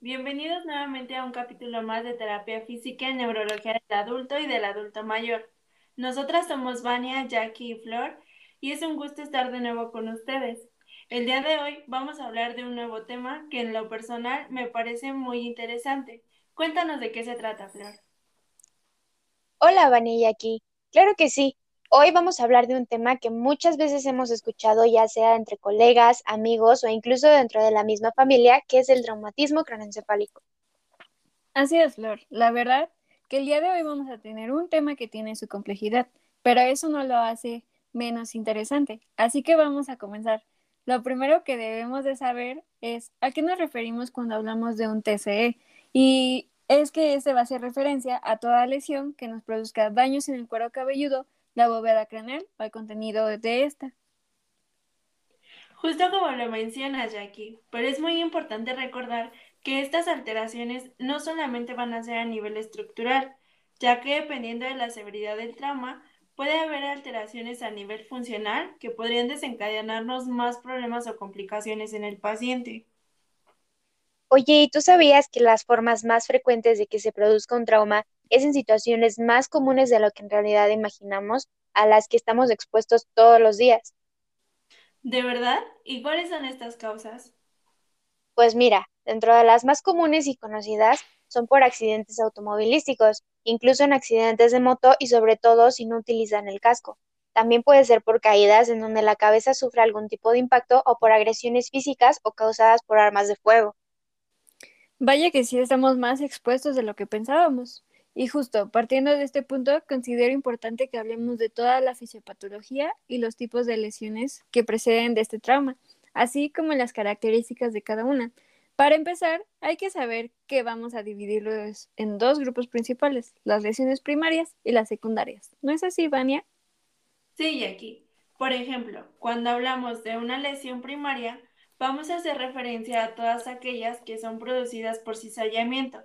Bienvenidos nuevamente a un capítulo más de terapia física en neurología del adulto y del adulto mayor. Nosotras somos Vania, Jackie y Flor y es un gusto estar de nuevo con ustedes. El día de hoy vamos a hablar de un nuevo tema que en lo personal me parece muy interesante. Cuéntanos de qué se trata, Flor. Hola, Vania y. Claro que sí. Hoy vamos a hablar de un tema que muchas veces hemos escuchado, ya sea entre colegas, amigos o incluso dentro de la misma familia, que es el traumatismo craneoencefálico. Así es, Flor. La verdad que el día de hoy vamos a tener un tema que tiene su complejidad, pero eso no lo hace menos interesante. Así que vamos a comenzar. Lo primero que debemos de saber es a qué nos referimos cuando hablamos de un TCE. Y es que este va a hacer referencia a toda lesión que nos produzca daños en el cuero cabelludo la bóveda craneal o el contenido de esta. Justo como lo mencionas, Jackie, pero es muy importante recordar que estas alteraciones no solamente van a ser a nivel estructural, ya que dependiendo de la severidad del trauma, puede haber alteraciones a nivel funcional que podrían desencadenarnos más problemas o complicaciones en el paciente. Oye, ¿y tú sabías que las formas más frecuentes de que se produzca un trauma es en situaciones más comunes de lo que en realidad imaginamos, a las que estamos expuestos todos los días. ¿De verdad? ¿Y cuáles son estas causas? Pues mira, dentro de las más comunes y conocidas son por accidentes automovilísticos, incluso en accidentes de moto y sobre todo si no utilizan el casco. También puede ser por caídas en donde la cabeza sufre algún tipo de impacto o por agresiones físicas o causadas por armas de fuego. Vaya que sí estamos más expuestos de lo que pensábamos. Y justo, partiendo de este punto, considero importante que hablemos de toda la fisiopatología y los tipos de lesiones que preceden de este trauma, así como las características de cada una. Para empezar, hay que saber que vamos a dividirlos en dos grupos principales, las lesiones primarias y las secundarias. ¿No es así, Vania? Sí, Jackie. Por ejemplo, cuando hablamos de una lesión primaria, vamos a hacer referencia a todas aquellas que son producidas por cizallamiento,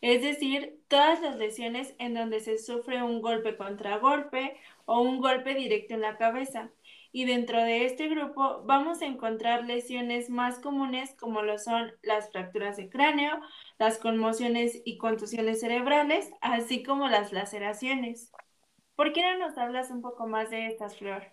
es decir, todas las lesiones en donde se sufre un golpe contra golpe o un golpe directo en la cabeza. Y dentro de este grupo vamos a encontrar lesiones más comunes como lo son las fracturas de cráneo, las conmociones y contusiones cerebrales, así como las laceraciones. ¿Por qué no nos hablas un poco más de estas, Flor?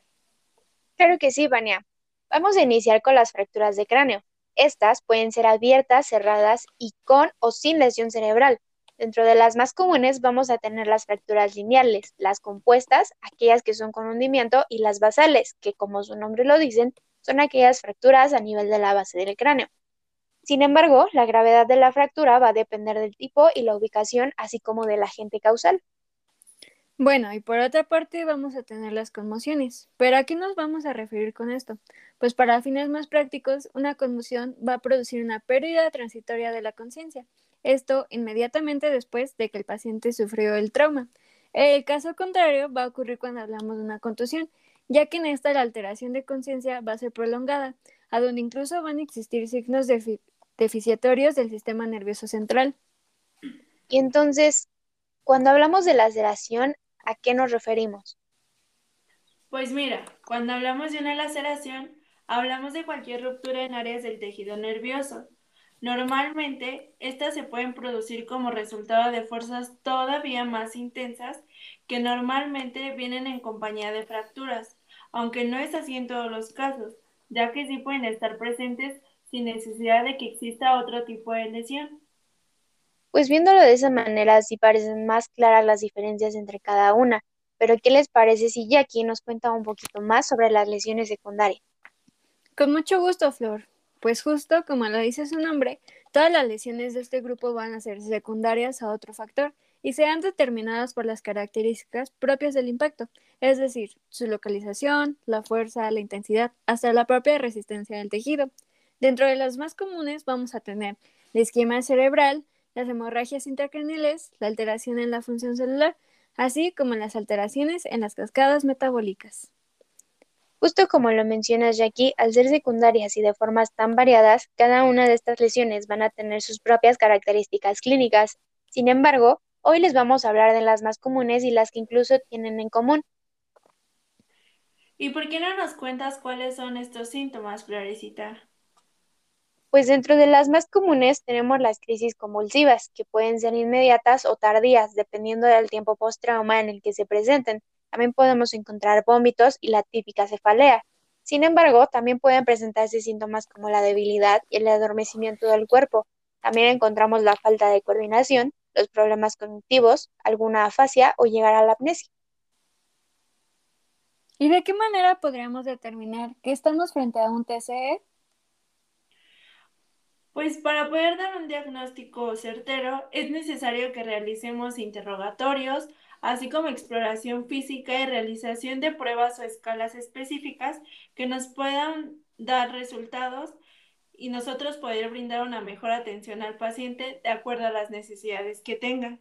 Claro que sí, Vania. Vamos a iniciar con las fracturas de cráneo. Estas pueden ser abiertas, cerradas y con o sin lesión cerebral. Dentro de las más comunes vamos a tener las fracturas lineales, las compuestas, aquellas que son con hundimiento, y las basales, que como su nombre lo dicen, son aquellas fracturas a nivel de la base del cráneo. Sin embargo, la gravedad de la fractura va a depender del tipo y la ubicación, así como del agente causal. Bueno, y por otra parte vamos a tener las conmociones. ¿Pero a qué nos vamos a referir con esto? Pues para fines más prácticos, una conmoción va a producir una pérdida transitoria de la conciencia. Esto inmediatamente después de que el paciente sufrió el trauma. El caso contrario va a ocurrir cuando hablamos de una contusión, ya que en esta la alteración de conciencia va a ser prolongada, a donde incluso van a existir signos deficitorios del sistema nervioso central. Y entonces, cuando hablamos de laceración, ¿A qué nos referimos? Pues mira, cuando hablamos de una laceración, hablamos de cualquier ruptura en áreas del tejido nervioso. Normalmente, estas se pueden producir como resultado de fuerzas todavía más intensas que normalmente vienen en compañía de fracturas, aunque no es así en todos los casos, ya que sí pueden estar presentes sin necesidad de que exista otro tipo de lesión. Pues viéndolo de esa manera sí parecen más claras las diferencias entre cada una, pero ¿qué les parece si Jackie nos cuenta un poquito más sobre las lesiones secundarias? Con mucho gusto, Flor. Pues justo como lo dice su nombre, todas las lesiones de este grupo van a ser secundarias a otro factor y serán determinadas por las características propias del impacto, es decir, su localización, la fuerza, la intensidad, hasta la propia resistencia del tejido. Dentro de las más comunes vamos a tener la isquemia cerebral, las hemorragias intracraniales, la alteración en la función celular, así como las alteraciones en las cascadas metabólicas. Justo como lo mencionas Jackie, al ser secundarias y de formas tan variadas, cada una de estas lesiones van a tener sus propias características clínicas. Sin embargo, hoy les vamos a hablar de las más comunes y las que incluso tienen en común. ¿Y por qué no nos cuentas cuáles son estos síntomas, Florecita? Pues dentro de las más comunes tenemos las crisis convulsivas, que pueden ser inmediatas o tardías, dependiendo del tiempo post-trauma en el que se presenten. También podemos encontrar vómitos y la típica cefalea. Sin embargo, también pueden presentarse síntomas como la debilidad y el adormecimiento del cuerpo. También encontramos la falta de coordinación, los problemas cognitivos, alguna afasia o llegar a la amnesia. ¿Y de qué manera podríamos determinar que estamos frente a un TCE? Pues para poder dar un diagnóstico certero es necesario que realicemos interrogatorios, así como exploración física y realización de pruebas o escalas específicas que nos puedan dar resultados y nosotros poder brindar una mejor atención al paciente de acuerdo a las necesidades que tenga.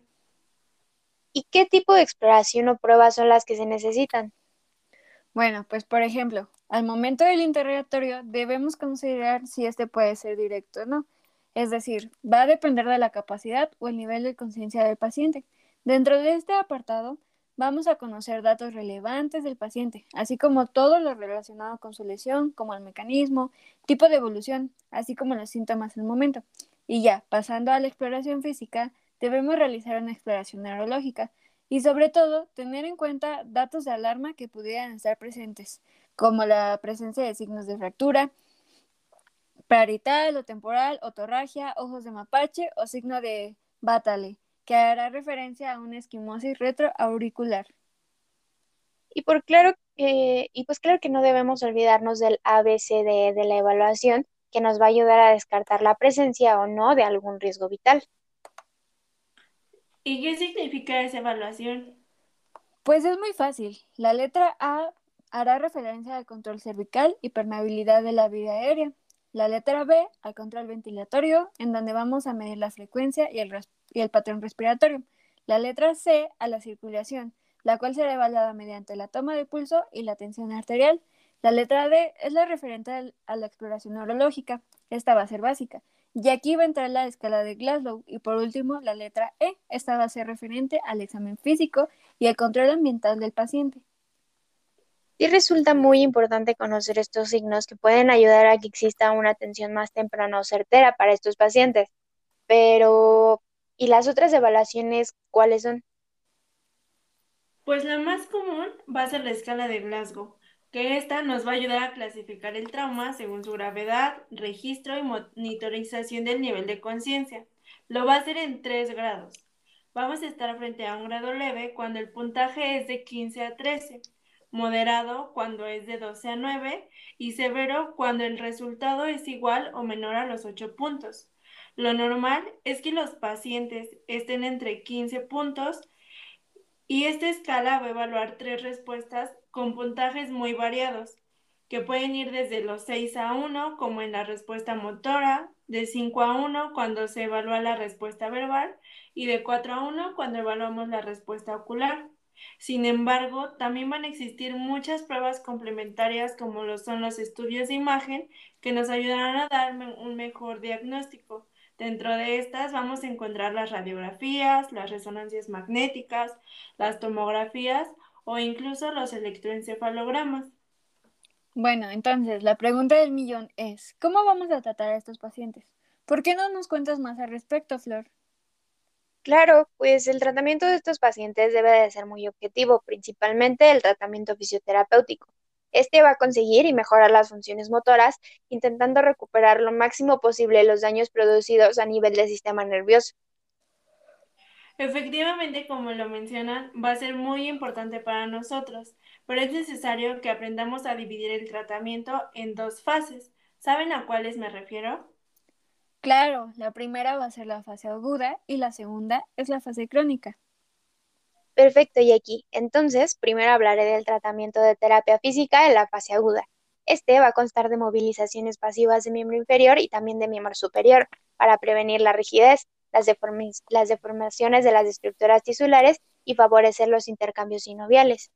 ¿Y qué tipo de exploración o pruebas son las que se necesitan? Bueno, pues por ejemplo, al momento del interrogatorio debemos considerar si este puede ser directo o no. Es decir, va a depender de la capacidad o el nivel de conciencia del paciente. Dentro de este apartado vamos a conocer datos relevantes del paciente, así como todo lo relacionado con su lesión, como el mecanismo, tipo de evolución, así como los síntomas en el momento. Y ya, pasando a la exploración física, debemos realizar una exploración neurológica, y sobre todo tener en cuenta datos de alarma que pudieran estar presentes, como la presencia de signos de fractura, parietal o temporal, otorragia, ojos de mapache o signo de Batale, que hará referencia a una esquimosis retroauricular. Y, por claro, y pues claro que no debemos olvidarnos del ABCD de la evaluación, que nos va a ayudar a descartar la presencia o no de algún riesgo vital. ¿Y qué significa esa evaluación? Pues es muy fácil. La letra A hará referencia al control cervical y permeabilidad de la vida aérea. La letra B al control ventilatorio, en donde vamos a medir la frecuencia y el, y el patrón respiratorio. La letra C a la circulación, la cual será evaluada mediante la toma de pulso y la tensión arterial. La letra D es la referente a la exploración neurológica. Esta va a ser básica. Y aquí va a entrar la escala de Glasgow. Y por último, la letra E. Esta va a ser referente al examen físico y el control ambiental del paciente. Y resulta muy importante conocer estos signos que pueden ayudar a que exista una atención más temprana o certera para estos pacientes. Pero, ¿y las otras evaluaciones cuáles son? Pues la más común va a ser la escala de Glasgow, que esta nos va a ayudar a clasificar el trauma según su gravedad, registro y monitorización del nivel de conciencia. Lo va a hacer en tres grados. Vamos a estar frente a un grado leve cuando el puntaje es de 15 a 13, moderado cuando es de 12 a 9 y severo cuando el resultado es igual o menor a los 8 puntos. Lo normal es que los pacientes estén entre 15 puntos y esta escala va a evaluar tres respuestas con puntajes muy variados, que pueden ir desde los 6 a 1, como en la respuesta motora, de 5 a 1 cuando se evalúa la respuesta verbal y de 4 a 1 cuando evaluamos la respuesta ocular. Sin embargo, también van a existir muchas pruebas complementarias como lo son los estudios de imagen que nos ayudarán a dar un mejor diagnóstico. Dentro de estas vamos a encontrar las radiografías, las resonancias magnéticas, las tomografías o incluso los electroencefalogramas. Bueno, entonces la pregunta del millón es, ¿cómo vamos a tratar a estos pacientes? ¿Por qué no nos cuentas más al respecto, Flor? Claro, pues el tratamiento de estos pacientes debe de ser muy objetivo, principalmente el tratamiento fisioterapéutico. Este va a conseguir y mejorar las funciones motoras, intentando recuperar lo máximo posible los daños producidos a nivel del sistema nervioso. Efectivamente, como lo mencionan, va a ser muy importante para nosotros, pero es necesario que aprendamos a dividir el tratamiento en dos fases. ¿Saben a cuáles me refiero? Claro, la primera va a ser la fase aguda y la segunda es la fase crónica. Perfecto, Yeki. Entonces, primero hablaré del tratamiento de terapia física en la fase aguda. Este va a constar de movilizaciones pasivas de miembro inferior y también de miembro superior para prevenir la rigidez, las, deformaciones de las estructuras tisulares y favorecer los intercambios sinoviales.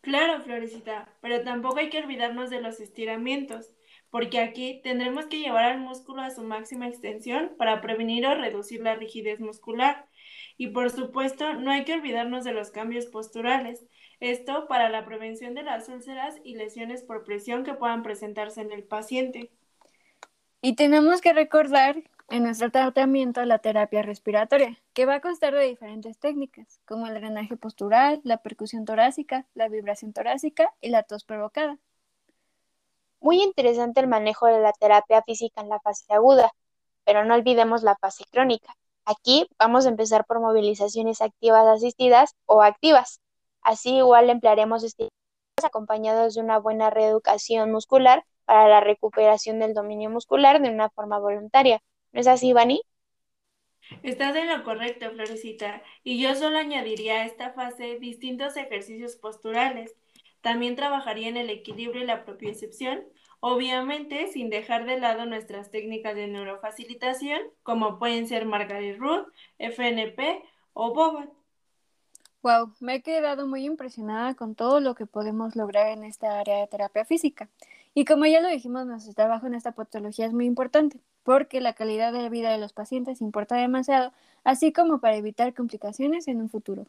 Claro, Florecita, pero tampoco hay que olvidarnos de los estiramientos, porque aquí tendremos que llevar al músculo a su máxima extensión para prevenir o reducir la rigidez muscular. Y por supuesto, no hay que olvidarnos de los cambios posturales, esto para la prevención de las úlceras y lesiones por presión que puedan presentarse en el paciente. Y tenemos que recordar en nuestro tratamiento la terapia respiratoria, que va a constar de diferentes técnicas, como el drenaje postural, la percusión torácica, la vibración torácica y la tos provocada. Muy interesante el manejo de la terapia física en la fase aguda, pero no olvidemos la fase crónica. Aquí vamos a empezar por movilizaciones activas asistidas o activas. Así igual emplearemos estímulos acompañados de una buena reeducación muscular para la recuperación del dominio muscular de una forma voluntaria. ¿No es así, Vani? Estás en lo correcto, Florecita. Y yo solo añadiría a esta fase distintos ejercicios posturales. También trabajaría en el equilibrio y la propiocepción, obviamente sin dejar de lado nuestras técnicas de neurofacilitación, como pueden ser Margaret Root, FNP o Bobat. Wow, me he quedado muy impresionada con todo lo que podemos lograr en esta área de terapia física. Y como ya lo dijimos, nuestro trabajo en esta patología es muy importante, porque la calidad de vida de los pacientes importa demasiado, así como para evitar complicaciones en un futuro.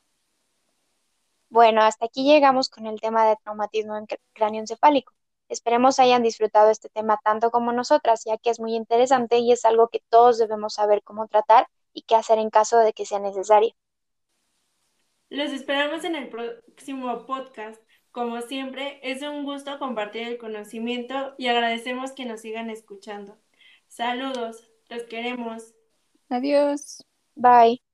Bueno, hasta aquí llegamos con el tema de traumatismo en cráneo encefálico. Esperemos hayan disfrutado este tema tanto como nosotras, ya que es muy interesante y es algo que todos debemos saber cómo tratar y qué hacer en caso de que sea necesario. Los esperamos en el próximo podcast. Como siempre, es un gusto compartir el conocimiento y agradecemos que nos sigan escuchando. Saludos, los queremos. Adiós. Bye.